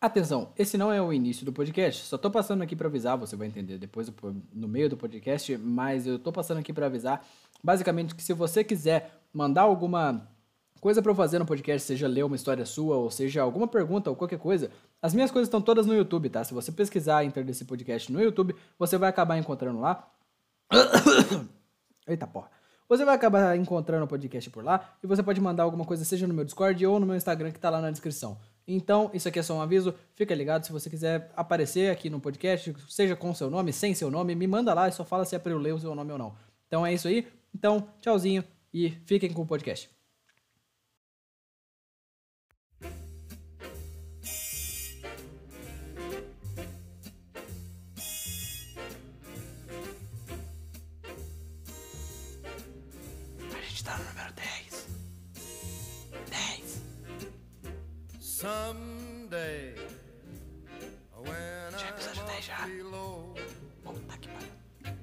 Atenção, esse não é o início do podcast. Só tô passando aqui para avisar, você vai entender depois no meio do podcast, mas eu tô passando aqui para avisar, basicamente que se você quiser mandar alguma coisa para eu fazer no podcast, seja ler uma história sua ou seja alguma pergunta ou qualquer coisa, as minhas coisas estão todas no YouTube, tá? Se você pesquisar Inter desse podcast no YouTube, você vai acabar encontrando lá. Eita porra. Você vai acabar encontrando o podcast por lá e você pode mandar alguma coisa, seja no meu Discord ou no meu Instagram que tá lá na descrição. Então, isso aqui é só um aviso. Fica ligado se você quiser aparecer aqui no podcast, seja com seu nome, sem seu nome, me manda lá e só fala se é para eu ler o seu nome ou não. Então é isso aí. Então, tchauzinho e fiquem com o podcast. Someday, when é 10 já. I'm below, Puta que pariu.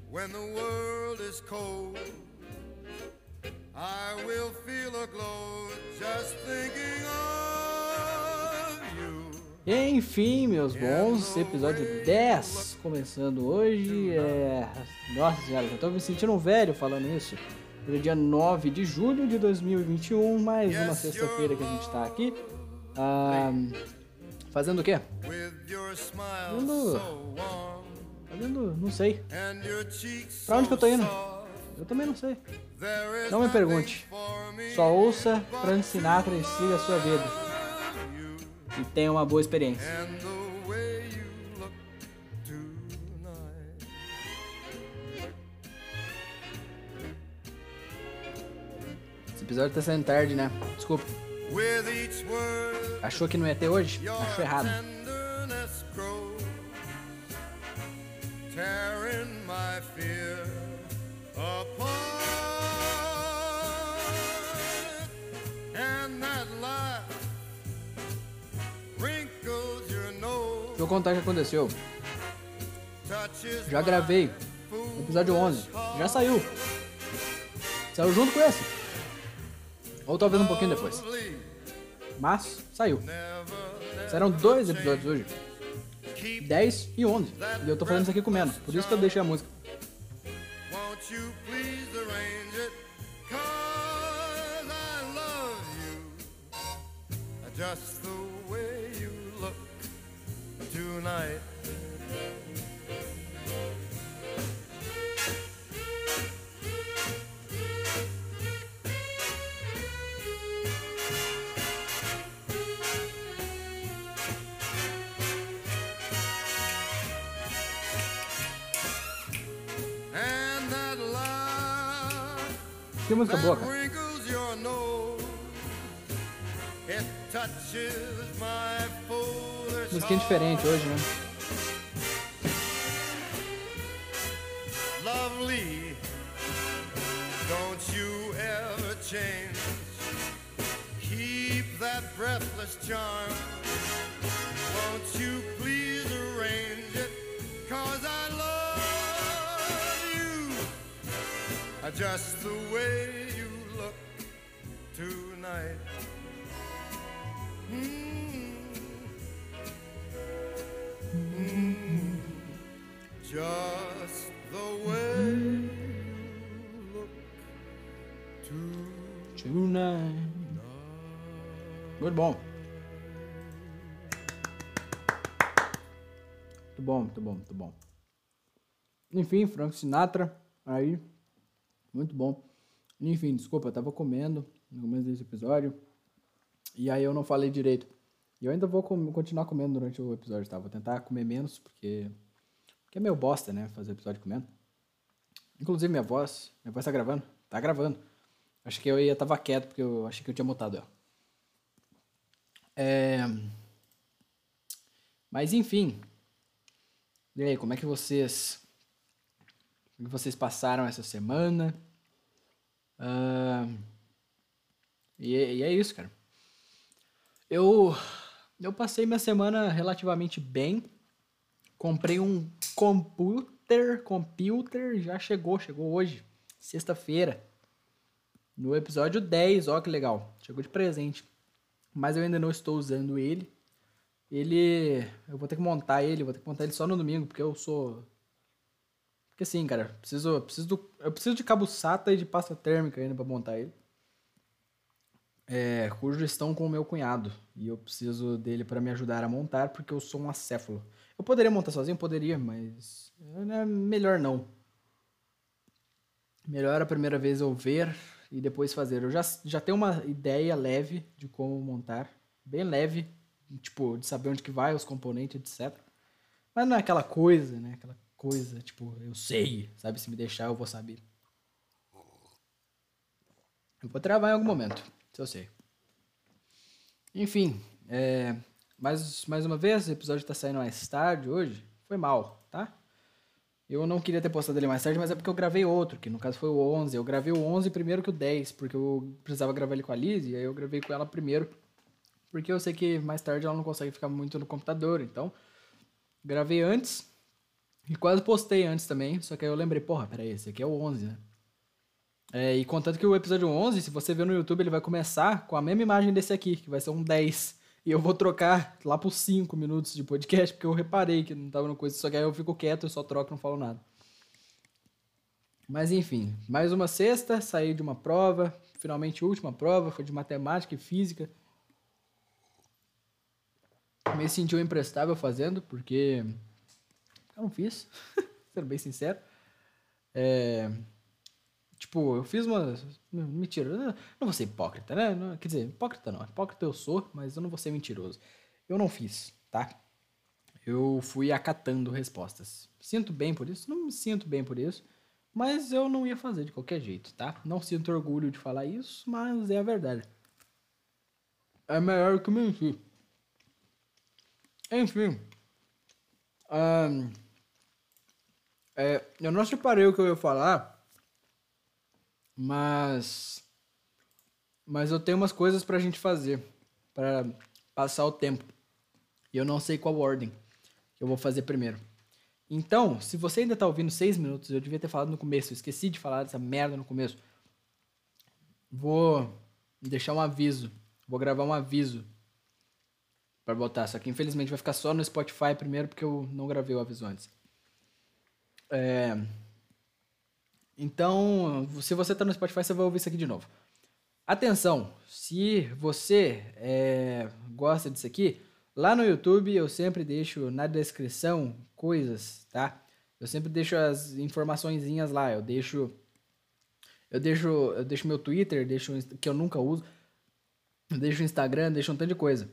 when the world is cold, I will feel a glow just thinking of you. Enfim, meus bons, episódio 10 começando hoje. É... Nossa senhora, já tô me sentindo um velho falando isso. Hoje é dia 9 de julho de 2021, mais uma sexta-feira que a gente tá aqui. Ah, fazendo o quê? Fazendo- Fazendo, não sei. Pra onde que eu tô indo? Eu também não sei. Não me pergunte. Só ouça Frank Sinatra e siga a sua vida. E tenha uma boa experiência. Esse episódio tá saindo tarde, né? Desculpa. Achou que não ia ter hoje? Achou errado. Deixa eu contar o que aconteceu. Já gravei. foolish Episódio 11. heart. Já saiu. Saiu junto com esse. Ou talvez um pouquinho depois. Mas saiu. Serão dois episódios hoje. keep 10 e 11. E eu tô fazendo isso aqui comendo. Por isso que eu deixei a música. Just the way you look tonight. Que música boa, cara. Musiquinha diferente hoje, né? Just the way you look tonight. Mm. Mm. Just the way you look tonight. Muito bom. Muito bom, muito bom, muito bom. Enfim, Frank Sinatra, aí. Muito bom. Enfim, desculpa, eu tava comendo no começo desse episódio. E aí eu não falei direito. E eu ainda vou com- continuar comendo durante o episódio, tá? Vou tentar comer menos, porque. Porque é meio bosta, né? Fazer episódio comendo. Inclusive, minha voz. Minha voz tá gravando? Tá gravando. Acho que eu ia tava quieto, porque eu achei que eu tinha mutado ela. É... Mas enfim. E aí, como é que vocês. Como é que vocês passaram essa semana? Ah, E, é- e é isso, cara. Eu. Eu passei minha semana relativamente bem. Comprei um computer. Computer já chegou, chegou hoje. Sexta-feira. No episódio 10, ó que legal. Chegou de presente. Mas eu ainda não estou usando ele. ele. Eu vou ter que montar ele, vou ter que montar ele só no domingo, porque eu sou. Porque assim, cara, preciso, preciso do, eu preciso de cabo SATA e de pasta térmica ainda pra montar ele. É, cujos estão com o meu cunhado. E eu preciso dele para me ajudar a montar, porque eu sou um acéfalo. Eu poderia montar sozinho? Poderia, mas. É melhor não. Melhor a primeira vez eu ver e depois fazer. Eu já, já tenho uma ideia leve de como montar. Bem leve, tipo, de saber onde que vai, os componentes, etc. Mas não é aquela coisa, né? Aquela coisa, tipo, eu sei, sabe? Se me deixar, eu vou saber. Eu vou travar em algum momento, se eu sei. Enfim, é, mais, mais uma vez, o episódio está saindo mais tarde hoje. Foi mal, tá? Eu não queria ter postado ele mais tarde, mas é porque eu gravei outro, que no caso foi o 11. Eu gravei o 11 primeiro que o 10, porque eu precisava gravar ele com a Liz, e aí eu gravei com ela primeiro. Porque eu sei que mais tarde ela não consegue ficar muito no computador, então gravei antes e quase postei antes também, só que aí eu lembrei, porra, peraí, esse aqui é o 11, né? É, e contanto que o episódio 11, se você ver no YouTube, ele vai começar com a mesma imagem desse aqui, que vai ser um 10. E eu vou trocar lá por 5 minutos de podcast, porque eu reparei que não tava no coisa, só que aí eu fico quieto, eu só troco, não falo nada. Mas enfim, mais uma sexta, saí de uma prova, finalmente última prova, foi de matemática e física. Me senti imprestável fazendo, porque eu não fiz, sendo bem sincero. É, tipo, eu fiz uma. Mentira, eu não vou ser hipócrita, né? Quer dizer, hipócrita não. Hipócrita eu sou, mas eu não vou ser mentiroso. Eu não fiz, tá? Eu fui acatando respostas. Sinto bem por isso? Não me sinto bem por isso. Mas eu não ia fazer de qualquer jeito, tá? Não sinto orgulho de falar isso, mas é a verdade. É melhor que mentir. Enfim. Um, é, eu não separei o que eu ia falar, mas. Mas eu tenho umas coisas pra gente fazer, para passar o tempo. E eu não sei qual ordem que eu vou fazer primeiro. Então, se você ainda tá ouvindo seis minutos, eu devia ter falado no começo, eu esqueci de falar dessa merda no começo. Vou deixar um aviso, vou gravar um aviso para botar. Só que infelizmente vai ficar só no Spotify primeiro porque eu não gravei o aviso antes. É... Então, se você está no Spotify, você vai ouvir isso aqui de novo. Atenção, se você é, gosta disso aqui, lá no YouTube eu sempre deixo na descrição coisas, tá? Eu sempre deixo as informaçõezinhas lá. Eu deixo, eu deixo, eu deixo meu Twitter, deixo que eu nunca uso, eu deixo o Instagram, deixo um tanto de coisa.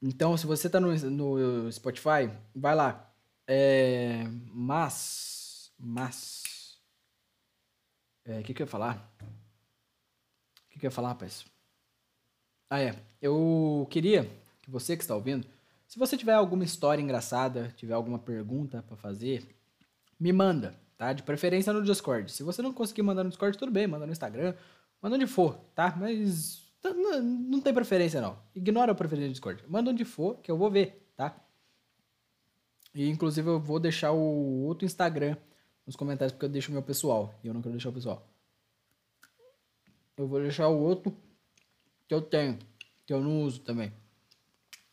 Então, se você tá no, no Spotify, vai lá. É, mas. Mas. O é, que, que eu ia falar? O que, que eu ia falar, rapaz? Ah, é. Eu queria que você que está ouvindo, se você tiver alguma história engraçada, tiver alguma pergunta para fazer, me manda, tá? De preferência no Discord. Se você não conseguir mandar no Discord, tudo bem, manda no Instagram, manda onde for, tá? Mas Tá, não, não tem preferência, não. Ignora a preferência do Discord. Manda onde for, que eu vou ver, tá? E inclusive eu vou deixar o outro Instagram nos comentários, porque eu deixo o meu pessoal. E eu não quero deixar o pessoal. Eu vou deixar o outro que eu tenho, que eu não uso também.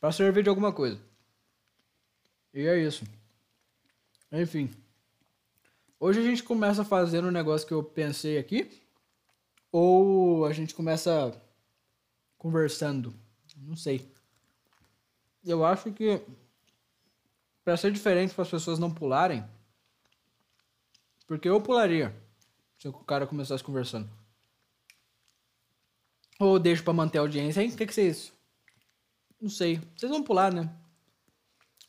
Pra servir de alguma coisa. E é isso. Enfim. Hoje a gente começa fazendo um negócio que eu pensei aqui. Ou a gente começa conversando. Não sei. Eu acho que para ser diferente para as pessoas não pularem, porque eu pularia se o cara começasse conversando. Ou deixo para manter a audiência, hein? O que, que é isso? Não sei. Vocês vão pular, né?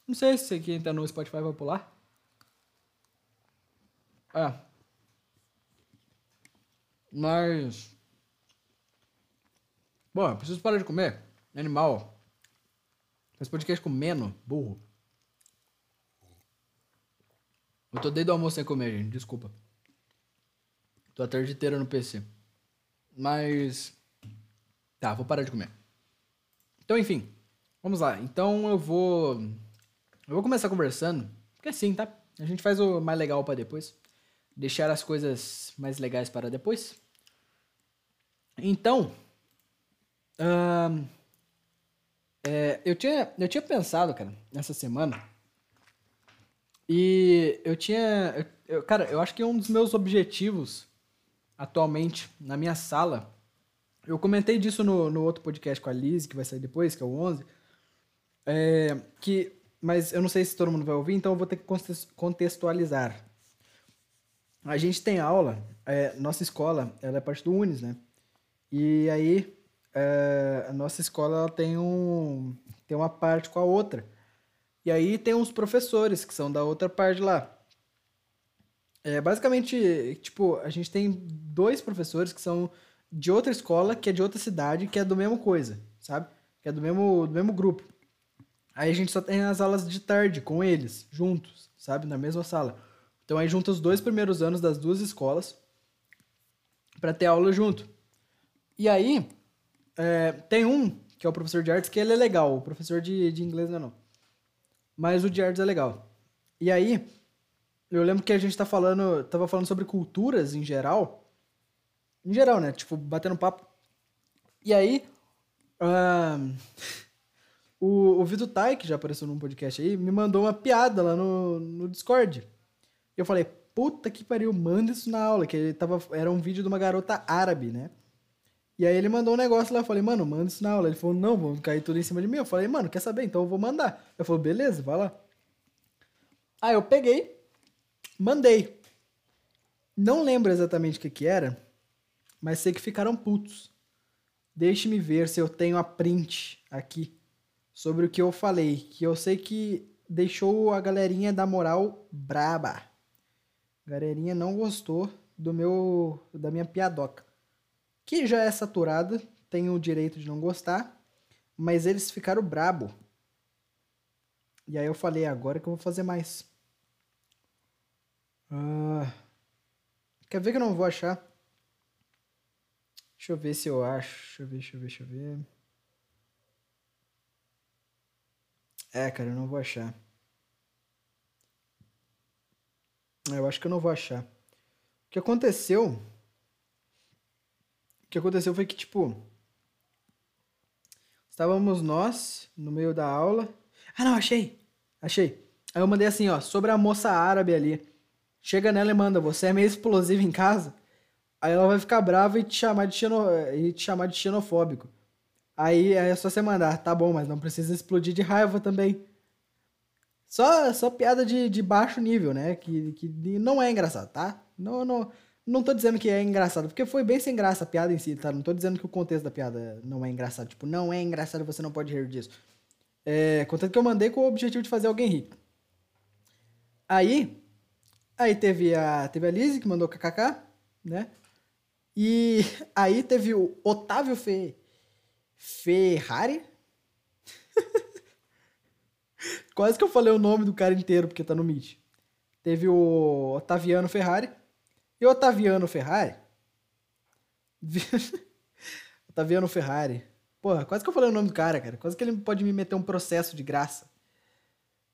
Não sei se quem tá no Spotify vai pular. Ah. Mas. Bom, preciso parar de comer. Animal. Faz podcast comendo, burro. Eu tô desde o almoço sem comer, gente. Desculpa. Tô a tarde inteira no PC. Mas. Tá, vou parar de comer. Então, enfim. Vamos lá. Então eu vou. Eu vou começar conversando. Porque assim, tá? A gente faz o mais legal para depois. Deixar as coisas mais legais para depois. Então, É, eu, tinha, eu tinha pensado, cara, nessa semana. E eu tinha. eu- cara, eu acho que um dos meus objetivos atualmente na minha sala. Eu comentei disso no, no outro podcast com a Liz, que vai sair depois, que é o 11. É, que, mas eu não sei se todo mundo vai ouvir, então eu vou ter que contextualizar. A gente tem aula, é, nossa escola, ela é parte do Unis, né? E aí, é, a nossa escola ela tem, um, tem uma parte com a outra. E aí tem uns professores que são da outra parte lá. É, basicamente, tipo, a gente tem dois professores que são de outra escola, que é de outra cidade, que é do mesmo coisa, sabe? Que é do mesmo, do mesmo grupo. Aí a gente só tem as aulas de tarde com eles, juntos, sabe? Na mesma sala. Então aí junta os dois primeiros anos das duas escolas pra ter aula junto. E aí, é, tem um, que é o professor de artes, que ele é legal. O professor de, de inglês não é não. Mas o artes é legal. E aí, eu lembro que a gente tá falando, tava falando sobre culturas em geral. Em geral, né? Tipo, batendo papo. E aí, o, o Vitor Tai, que já apareceu num podcast aí, me mandou uma piada lá no, no Discord. Eu falei, puta que pariu, manda isso na aula, que ele tava, era um vídeo de uma garota árabe, né? E aí ele mandou um negócio lá, eu falei, mano, manda isso na aula. Ele falou, não, vão cair tudo em cima de mim. Eu falei, mano, quer saber? Então eu vou mandar. Eu falei, beleza, vai lá. Aí eu peguei, mandei. Não lembro exatamente o que que era, mas sei que ficaram putos. Deixe-me ver se eu tenho a print aqui sobre o que eu falei, que eu sei que deixou a galerinha da moral braba. A galerinha não gostou do meu da minha piadoca. Que já é saturada, tem o direito de não gostar, mas eles ficaram brabo. E aí eu falei, agora que eu vou fazer mais. Ah, quer ver que eu não vou achar? Deixa eu ver se eu acho. Deixa eu ver, deixa eu ver, deixa eu ver. É, cara, eu não vou achar. Eu acho que eu não vou achar. O que aconteceu? Que aconteceu foi que, tipo. Estávamos nós no meio da aula. Ah, não, achei! Achei. Aí eu mandei assim, ó, sobre a moça árabe ali. Chega nela e manda, você é meio explosivo em casa? Aí ela vai ficar brava e te chamar de, xeno... e te chamar de xenofóbico. Aí é só você mandar, tá bom, mas não precisa explodir de raiva também. Só, só piada de, de baixo nível, né? Que, que não é engraçado, tá? Não, não, não tô dizendo que é engraçado, porque foi bem sem graça a piada em si, tá? Não tô dizendo que o contexto da piada não é engraçado. Tipo, não é engraçado, você não pode rir disso. É, contanto que eu mandei com o objetivo de fazer alguém rir. Aí, aí teve a, teve a Lizzie que mandou kkk, né? E aí teve o Otávio Fe, Ferrari. Quase que eu falei o nome do cara inteiro, porque tá no Meet. Teve o Otaviano Ferrari. E o Otaviano Ferrari. Otaviano Ferrari. Porra, quase que eu falei o nome do cara, cara. Quase que ele pode me meter um processo de graça.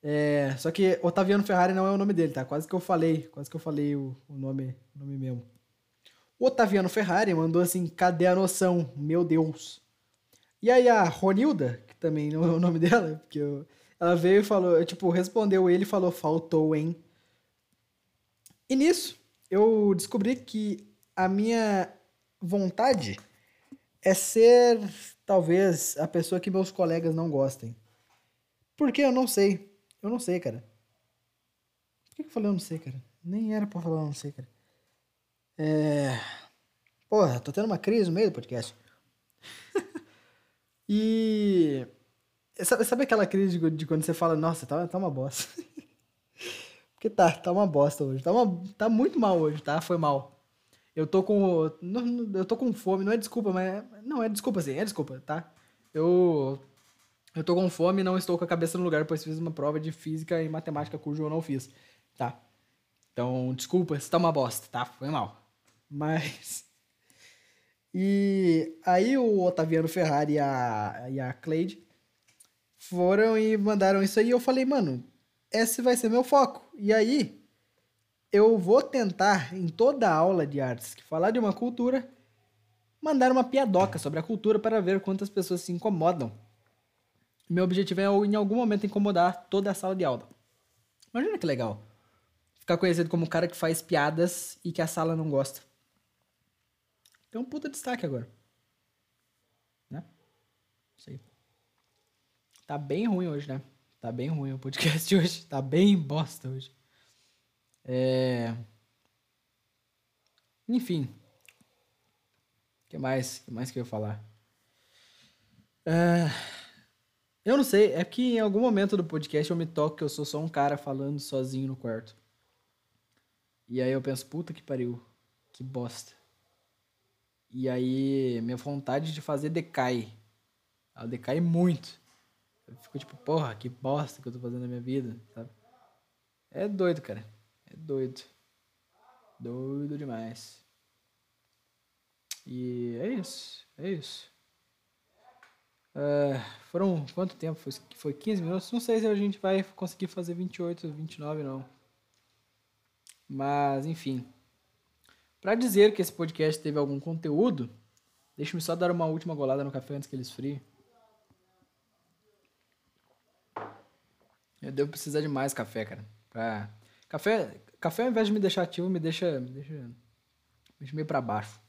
É, só que Otaviano Ferrari não é o nome dele, tá? Quase que eu falei, quase que eu falei o, o nome, o nome mesmo. O Otaviano Ferrari mandou assim, cadê a noção? Meu Deus. E aí a Ronilda, que também não é o nome dela, porque eu- ela veio e falou, tipo, respondeu ele e falou, faltou, hein? E nisso, eu descobri que a minha vontade é ser, talvez, a pessoa que meus colegas não gostem. Porque eu não sei. Eu não sei, cara. Por que eu falei eu não sei, cara? Nem era pra falar eu não sei, cara. É... Porra, tô tendo uma crise no meio do podcast. e... Sabe, aquela crise de, de quando você fala, nossa, tá, tá uma bosta. Porque tá, tá uma bosta hoje. Tá, uma, tá muito mal hoje, tá? Foi mal. Eu tô com. Eu tô com fome, não é desculpa, mas. é- Não, é desculpa sim, é desculpa, tá? Eu. Eu tô com fome e não estou com a cabeça no lugar, pois fiz uma prova de física e matemática cujo eu não fiz, tá? Então, desculpa se tá uma bosta, tá? Foi mal. Mas. E aí o Otaviano Ferrari e a, e a Cleide foram e mandaram isso aí. E eu falei, mano, esse vai ser meu foco. E aí, eu vou tentar, em toda aula de artes que falar de uma cultura, mandar uma piadoca sobre a cultura para ver quantas pessoas se incomodam. Meu objetivo é em algum momento incomodar toda a sala de aula. Imagina que legal. Ficar conhecido como o cara que faz piadas e que a sala não gosta. Tem um puta destaque agora. Né? Isso aí. Tá bem ruim hoje, né? Tá bem ruim o podcast hoje. Tá bem bosta hoje. É... Enfim. O que mais? O que mais que eu ia falar? É... Eu não sei, é que em algum momento do podcast eu me toco que eu sou só um cara falando sozinho no quarto. E aí eu penso, puta que pariu, que bosta. E aí minha vontade de fazer decai. Ela decai muito. Eu fico tipo, porra, que bosta que eu tô fazendo na minha vida, sabe? É doido, cara. É doido. Doido demais. E é isso. É isso. Uh, foram quanto tempo? Foi, foi 15 minutos? Não sei se a gente vai conseguir fazer 28, 29 não. Mas, enfim. Para dizer que esse podcast teve algum conteúdo, deixa-me só dar uma última golada no café antes que ele esfrie. Eu devo precisar de mais café, cara. Pra... Café, café ao invés de me deixar ativo, me deixa, me deixa, me deixa meio para baixo.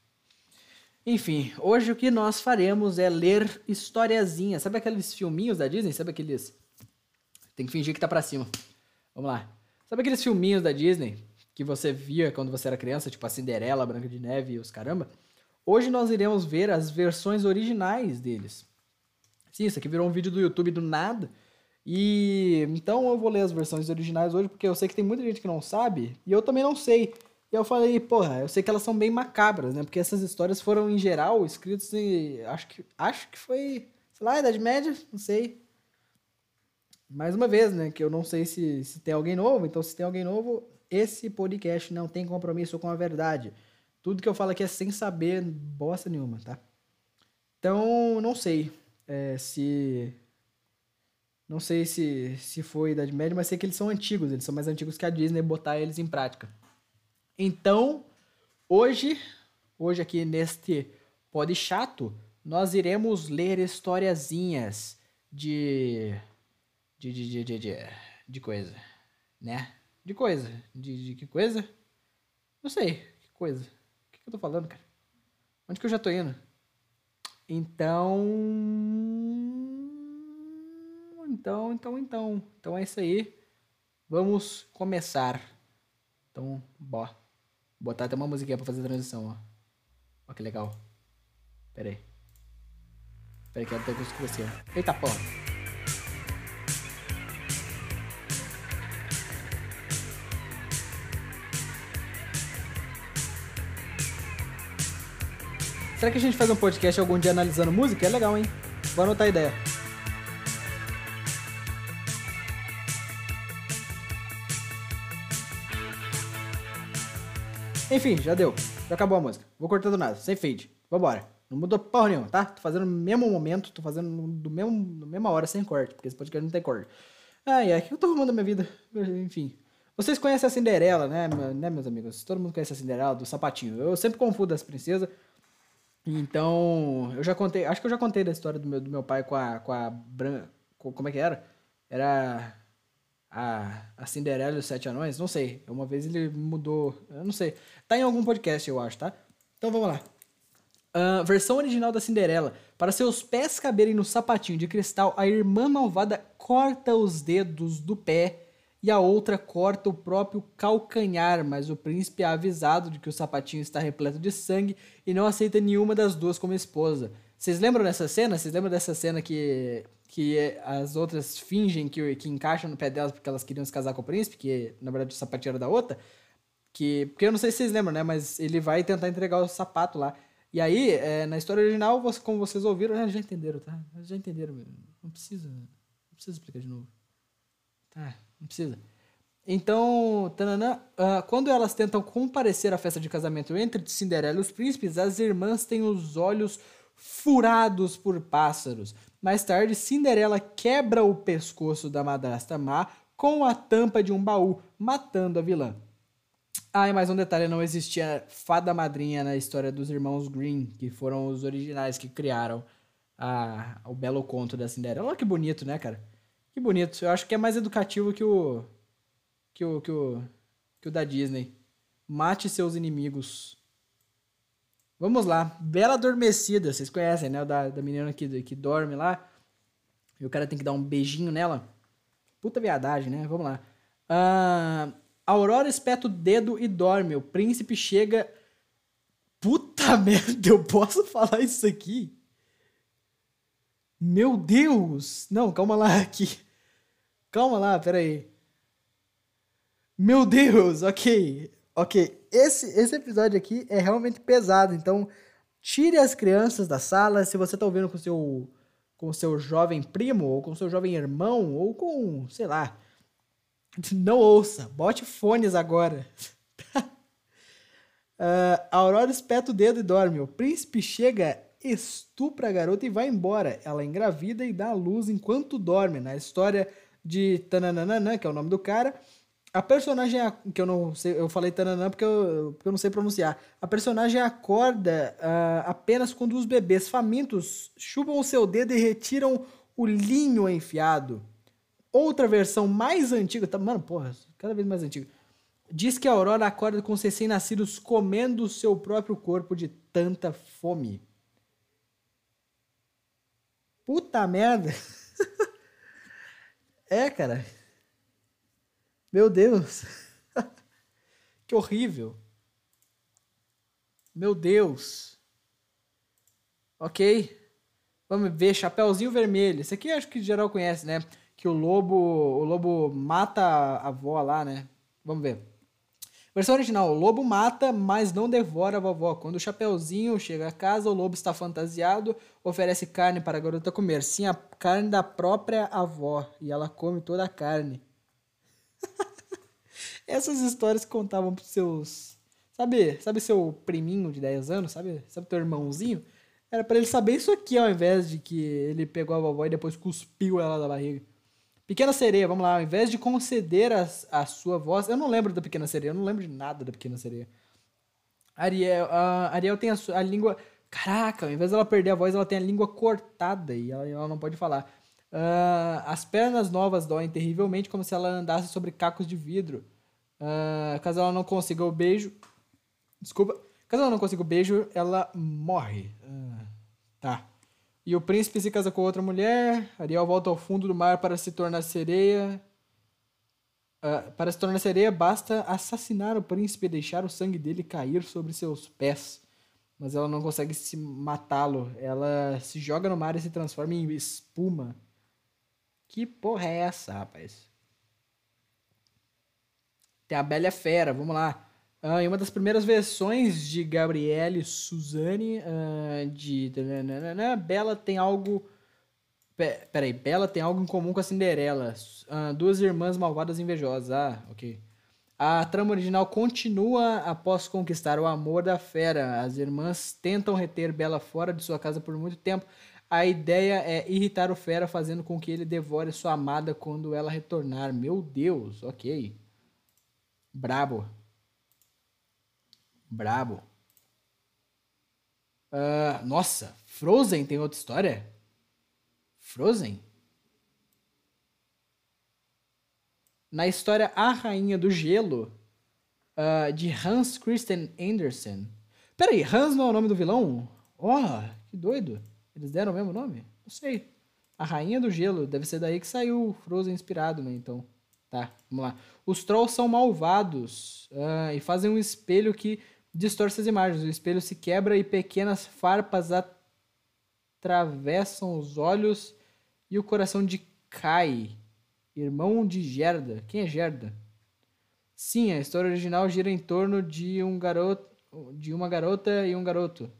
Enfim, hoje o que nós faremos é ler historiazinhas. Sabe aqueles filminhos da Disney? Sabe aqueles. Tem que fingir que tá pra cima. Vamos lá. Sabe aqueles filminhos da Disney que você via quando você era criança, tipo a Cinderela, a Branca de Neve e os caramba? Hoje nós iremos ver as versões originais deles. Sim, isso aqui virou um vídeo do YouTube do nada. E então eu vou ler as versões originais hoje, porque eu sei que tem muita gente que não sabe, e eu também não sei. E eu falei, porra, eu sei que elas são bem macabras, né? Porque essas histórias foram, em geral, escritas em. Acho que, acho que foi, sei lá, Idade Média, não sei. Mais uma vez, né? Que eu não sei se, se tem alguém novo, então se tem alguém novo, esse podcast não tem compromisso com a verdade. Tudo que eu falo aqui é sem saber bosta nenhuma, tá? Então, não sei é, se. Não sei se, se foi Idade Média, mas sei que eles são antigos, eles são mais antigos que a Disney botar eles em prática. Então, hoje, hoje aqui neste pod chato, nós iremos ler historiazinhas de de de de de, de, de coisa, né? De coisa, de, de que coisa? Não sei, que coisa. O que, que eu tô falando, cara? Onde que eu já tô indo? Então, então, então, então, então é isso aí. Vamos começar. Então, bora. Botar até uma musiquinha pra fazer a transição, ó. Ó que legal. Pera aí. Pera aí que até que você. Eita porra. Será que a gente faz um podcast algum dia analisando música? É legal, hein? Vou anotar a ideia. Enfim, já deu. Já acabou a música. Vou cortando nada, sem fade. Vambora. Não mudou porra nenhuma, tá? Tô fazendo no mesmo momento, tô fazendo do mesmo, na mesma hora, sem corte, porque esse podcast não tem corte. Ai, ai, que eu tô arrumando a minha vida. Enfim. Vocês conhecem a Cinderela, né, né, meus amigos? Todo mundo conhece a Cinderela, do sapatinho. Eu sempre confundo as princesas. Então, eu já contei, acho que eu já contei da história do meu, do meu pai com a, com a branca. Como é que era? Era a, a Cinderela e os Sete Anões, não sei. Uma vez ele mudou, eu não sei. Tá em algum podcast, eu acho, tá? Então vamos lá. Uh, versão original da Cinderela. Para seus pés caberem no sapatinho de cristal, a irmã malvada corta os dedos do pé e a outra corta o próprio calcanhar, mas o príncipe é avisado de que o sapatinho está repleto de sangue e não aceita nenhuma das duas como esposa. Vocês lembram dessa cena? Vocês lembram dessa cena que que as outras fingem que, que encaixam no pé delas porque elas queriam se casar com o príncipe, que na verdade o sapatinho era da outra. Que, porque eu não sei se vocês lembram, né? Mas ele vai tentar entregar o sapato lá. E aí, é, na história original, como vocês ouviram, já, já entenderam, tá? Já entenderam. Não precisa. Não precisa explicar de novo. Tá, não precisa. Então, tananã, uh, quando elas tentam comparecer à festa de casamento entre Cinderela e os príncipes, as irmãs têm os olhos furados por pássaros. Mais tarde, Cinderela quebra o pescoço da madrasta má com a tampa de um baú, matando a vilã. Ah, e mais um detalhe, não existia fada madrinha na história dos irmãos Green, que foram os originais que criaram a, o belo conto da Cinderela. Olha que bonito, né, cara? Que bonito. Eu acho que é mais educativo que o. que o. que o, que o da Disney. Mate seus inimigos. Vamos lá. Bela Adormecida. Vocês conhecem, né? O da, da menina que, que dorme lá. E o cara tem que dar um beijinho nela. Puta viadagem, né? Vamos lá. Ah, Aurora espeta o dedo e dorme. O príncipe chega. Puta merda, eu posso falar isso aqui? Meu Deus! Não, calma lá aqui. Calma lá, peraí. Meu Deus, ok. Ok, esse, esse episódio aqui é realmente pesado, então tire as crianças da sala. Se você tá ouvindo com seu com seu jovem primo, ou com seu jovem irmão, ou com, sei lá. Não ouça, bote fones agora. uh, Aurora espeta o dedo e dorme. O príncipe chega, estupra a garota e vai embora. Ela engravida e dá a luz enquanto dorme. Na história de Tananana, que é o nome do cara, a personagem, que eu não sei, eu falei tananã porque eu, porque eu não sei pronunciar. A personagem acorda uh, apenas quando os bebês famintos chupam o seu dedo e retiram o linho enfiado. Outra versão mais antiga, tá, mano, porra, cada vez mais antiga. Diz que a Aurora acorda com os recém-nascidos comendo o seu próprio corpo de tanta fome. Puta merda. é, cara. Meu Deus! que horrível! Meu Deus! Ok. Vamos ver, Chapeuzinho Vermelho. Esse aqui acho que geral conhece, né? Que o lobo, o lobo mata a avó lá, né? Vamos ver. Versão original: o lobo mata, mas não devora a vovó. Quando o Chapeuzinho chega a casa, o lobo está fantasiado, oferece carne para a garota comer. Sim, a carne da própria avó. E ela come toda a carne. Essas histórias que contavam pros seus. Sabe, sabe seu priminho de 10 anos, sabe? Sabe teu irmãozinho? Era para ele saber isso aqui ao invés de que ele pegou a vovó e depois cuspiu ela da barriga. Pequena Sereia, vamos lá, ao invés de conceder a, a sua voz. Eu não lembro da Pequena Sereia, eu não lembro de nada da Pequena Sereia. Ariel, a Ariel tem a, a língua. Caraca, ao invés dela perder a voz, ela tem a língua cortada e ela, ela não pode falar. Uh, as pernas novas doem terrivelmente, como se ela andasse sobre cacos de vidro. Uh, caso ela não consiga o beijo. Desculpa. Caso ela não consiga o beijo, ela morre. Uh, tá. E o príncipe se casa com outra mulher. Ariel volta ao fundo do mar para se tornar sereia. Para se tornar sereia, basta assassinar o príncipe e deixar o sangue dele cair sobre seus pés. Mas ela não consegue se matá-lo. Ela se joga no mar e se transforma em espuma. Que porra é essa, rapaz? Tem a Bela Fera, vamos lá. Uh, em uma das primeiras versões de Gabriele Suzane, uh, de. Bela tem algo. Peraí, Bela tem algo em comum com a Cinderela. Uh, duas irmãs malvadas e invejosas. Ah, ok. A trama original continua após conquistar o amor da fera. As irmãs tentam reter Bela fora de sua casa por muito tempo, a ideia é irritar o fera, fazendo com que ele devore sua amada quando ela retornar. Meu Deus, ok. Brabo. Brabo. Uh, nossa, Frozen tem outra história? Frozen? Na história A Rainha do Gelo, uh, de Hans Christian Andersen. Peraí, Hans não é o nome do vilão? Oh, que doido. Eles deram o mesmo nome? Não sei. A Rainha do Gelo. Deve ser daí que saiu o Frozen inspirado, né? Então, tá, vamos lá. Os Trolls são malvados uh, e fazem um espelho que distorce as imagens. O espelho se quebra e pequenas farpas atravessam os olhos e o coração de Kai, irmão de Gerda. Quem é Gerda? Sim, a história original gira em torno de um garoto, de uma garota e um garoto.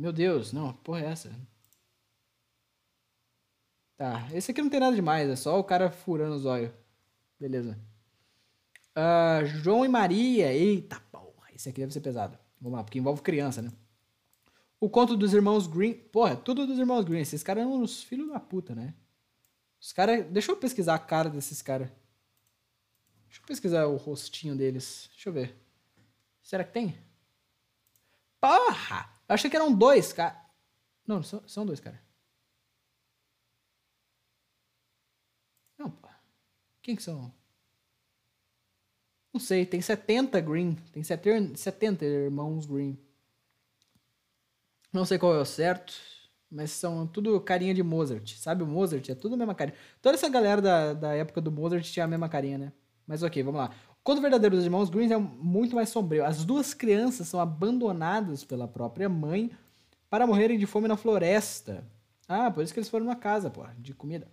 Meu Deus, não, porra é essa? Tá, esse aqui não tem nada demais, é só o cara furando os olhos. Beleza. Uh, João e Maria, eita porra, esse aqui deve ser pesado. Vamos lá, porque envolve criança, né? O conto dos irmãos Green. Porra, tudo dos irmãos Green. Esses caras são os filhos da puta, né? Os caras. Deixa eu pesquisar a cara desses caras. Deixa eu pesquisar o rostinho deles. Deixa eu ver. Será que tem? Porra! Eu achei que eram dois, cara. Não, são, são dois, cara. Não, pô. Quem que são? Não sei, tem 70 Green. Tem 70 irmãos Green. Não sei qual é o certo, mas são tudo carinha de Mozart. Sabe o Mozart? É tudo a mesma carinha. Toda essa galera da, da época do Mozart tinha a mesma carinha, né? Mas ok, vamos lá. O Conto Verdadeiro dos Irmãos Green é muito mais sombrio. As duas crianças são abandonadas pela própria mãe para morrerem de fome na floresta. Ah, por isso que eles foram numa casa, pô, de comida.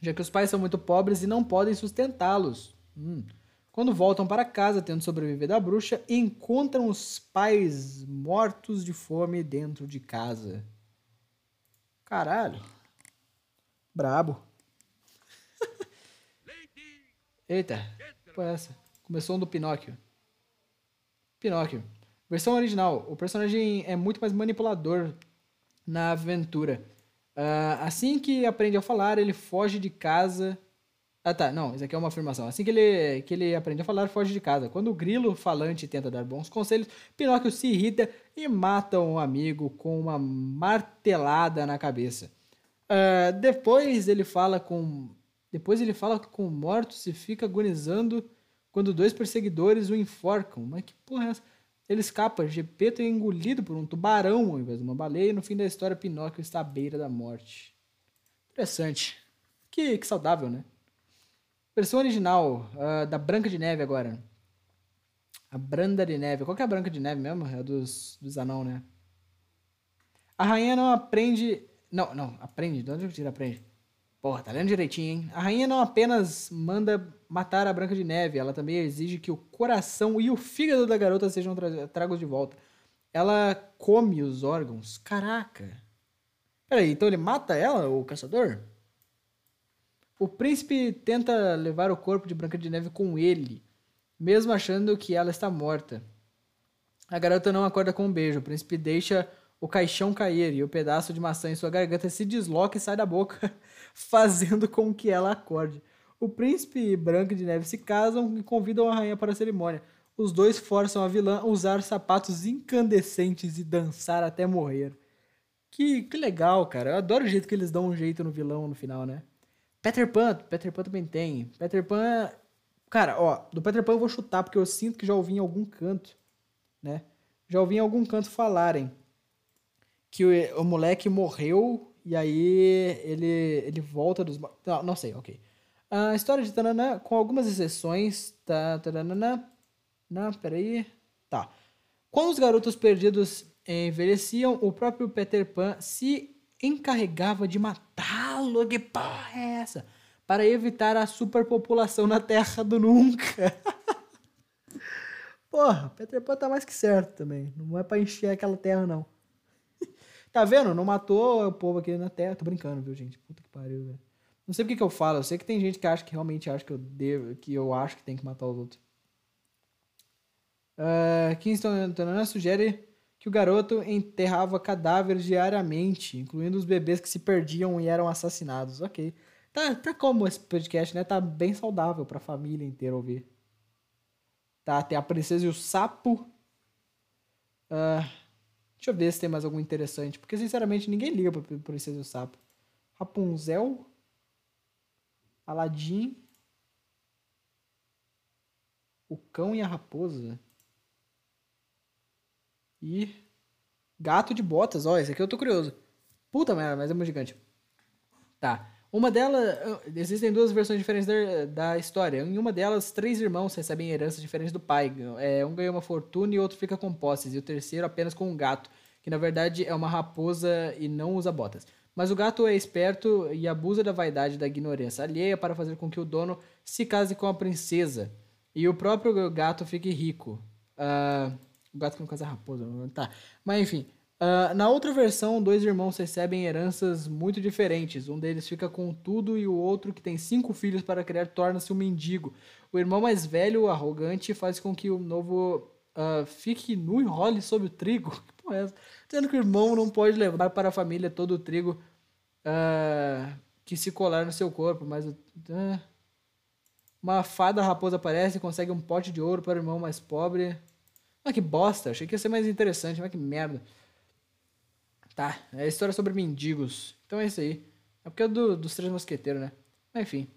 Já que os pais são muito pobres e não podem sustentá-los. Hum. Quando voltam para casa, tendo sobrevivido à bruxa, encontram os pais mortos de fome dentro de casa. Caralho. Brabo. Eita, pô, é essa? Começou um do Pinóquio. Pinóquio. Versão original. O personagem é muito mais manipulador na aventura. Uh, assim que aprende a falar, ele foge de casa. Ah, tá. Não, isso aqui é uma afirmação. Assim que ele, que ele aprende a falar, foge de casa. Quando o grilo falante tenta dar bons conselhos, Pinóquio se irrita e mata um amigo com uma martelada na cabeça. Uh, depois ele fala com. Depois ele fala com mortos e fica agonizando quando dois perseguidores o enforcam. Mas que porra é essa? Ele escapa, Gepeto é engolido por um tubarão ao invés de uma baleia, e no fim da história, Pinóquio está à beira da morte. Interessante. Que, que saudável, né? Versão original, uh, da Branca de Neve agora. A Branda de Neve. Qual que é a Branca de Neve mesmo? É dos, dos anão, né? A rainha não aprende... Não, não, aprende. De onde eu tiro aprende? Porra, tá lendo direitinho, hein? A rainha não apenas manda matar a Branca de Neve, ela também exige que o coração e o fígado da garota sejam tra tragos de volta. Ela come os órgãos. Caraca. Peraí, então ele mata ela, o caçador? O príncipe tenta levar o corpo de Branca de Neve com ele, mesmo achando que ela está morta. A garota não acorda com um beijo. O príncipe deixa o caixão cair e o pedaço de maçã em sua garganta se desloca e sai da boca, fazendo com que ela acorde. O príncipe e Branca de Neve se casam e convidam a rainha para a cerimônia. Os dois forçam a vilã a usar sapatos incandescentes e dançar até morrer. Que, que legal, cara. Eu adoro o jeito que eles dão um jeito no vilão no final, né? Peter Pan, Peter Pan também tem. Peter Pan. Cara, ó, do Peter Pan eu vou chutar porque eu sinto que já ouvi em algum canto, né? Já ouvi em algum canto falarem que o, o moleque morreu e aí ele, ele volta dos. Não, não sei, ok. A história de Tananã, com algumas exceções. Tá, taranana, não, peraí. Tá. Quando os garotos perdidos envelheciam, o próprio Peter Pan se encarregava de matá-lo. Que porra é essa? Para evitar a superpopulação na Terra do Nunca. Porra, Peter Pan tá mais que certo também. Não é pra encher aquela terra, não. Tá vendo? Não matou o povo aqui na Terra. Tô brincando, viu, gente? Puta que pariu, velho. Não sei porque que eu falo. Eu sei que tem gente que acha que realmente acha que eu devo, que eu acho que tem que matar os outros. Uh, Kingston Antonina sugere que o garoto enterrava cadáveres diariamente, incluindo os bebês que se perdiam e eram assassinados. Ok. Tá, tá como esse podcast, né? Tá bem saudável pra família inteira ouvir. Tá, tem a princesa e o sapo. Uh, Deixa eu ver se tem mais algum interessante. Porque, sinceramente, ninguém liga pra Princesa e o Sapo. Rapunzel. Aladdin. O Cão e a Raposa. E. Gato de Botas. Ó, esse aqui eu tô curioso. Puta merda, mas é muito gigante. Tá. Uma delas. Existem duas versões diferentes da, da, história. Em uma delas, três irmãos recebem heranças diferentes do pai. É, um ganha uma fortuna e outro fica com posses. E o terceiro apenas com um gato, que na verdade é uma raposa e não usa botas. Mas o gato é esperto e abusa da vaidade da ignorância alheia para fazer com que o dono se case com a princesa. E o próprio gato fique rico. Uh, o gato que não casa raposa. Tá. Mas enfim. Uh, na outra versão, dois irmãos recebem heranças muito diferentes. Um deles fica com tudo e o outro, que tem cinco filhos para criar, torna-se um mendigo. O irmão mais velho, arrogante, faz com que o novo uh, fique nu e role sobre o trigo. Que porra é essa? Dizendo que o irmão não pode levar para a família todo o trigo uh, que se colar no seu corpo. Mas uma fada raposa aparece e consegue um pote de ouro para o irmão mais pobre. Ah, que bosta! Achei que ia ser mais interessante, mas que merda. Tá, é a história sobre mendigos. Então é isso aí. É porque é do, dos Três Mosqueteiros, né? Enfim.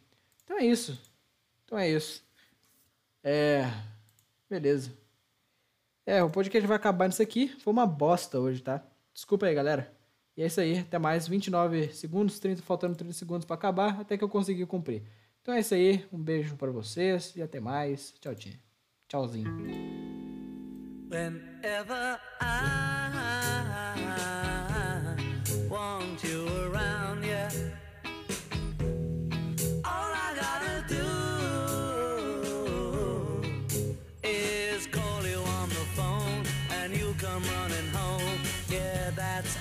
Então é isso. Então é isso. É. Beleza. É, o podcast vai acabar nisso aqui. Foi uma bosta hoje, tá? Desculpa aí, galera. E é isso aí. Até mais. 29 segundos, 30, faltando 30 segundos para acabar, até que eu consegui cumprir. Então é isso aí. Um beijo para vocês e até mais. Tchau, tchau. Tchauzinho. Whenever I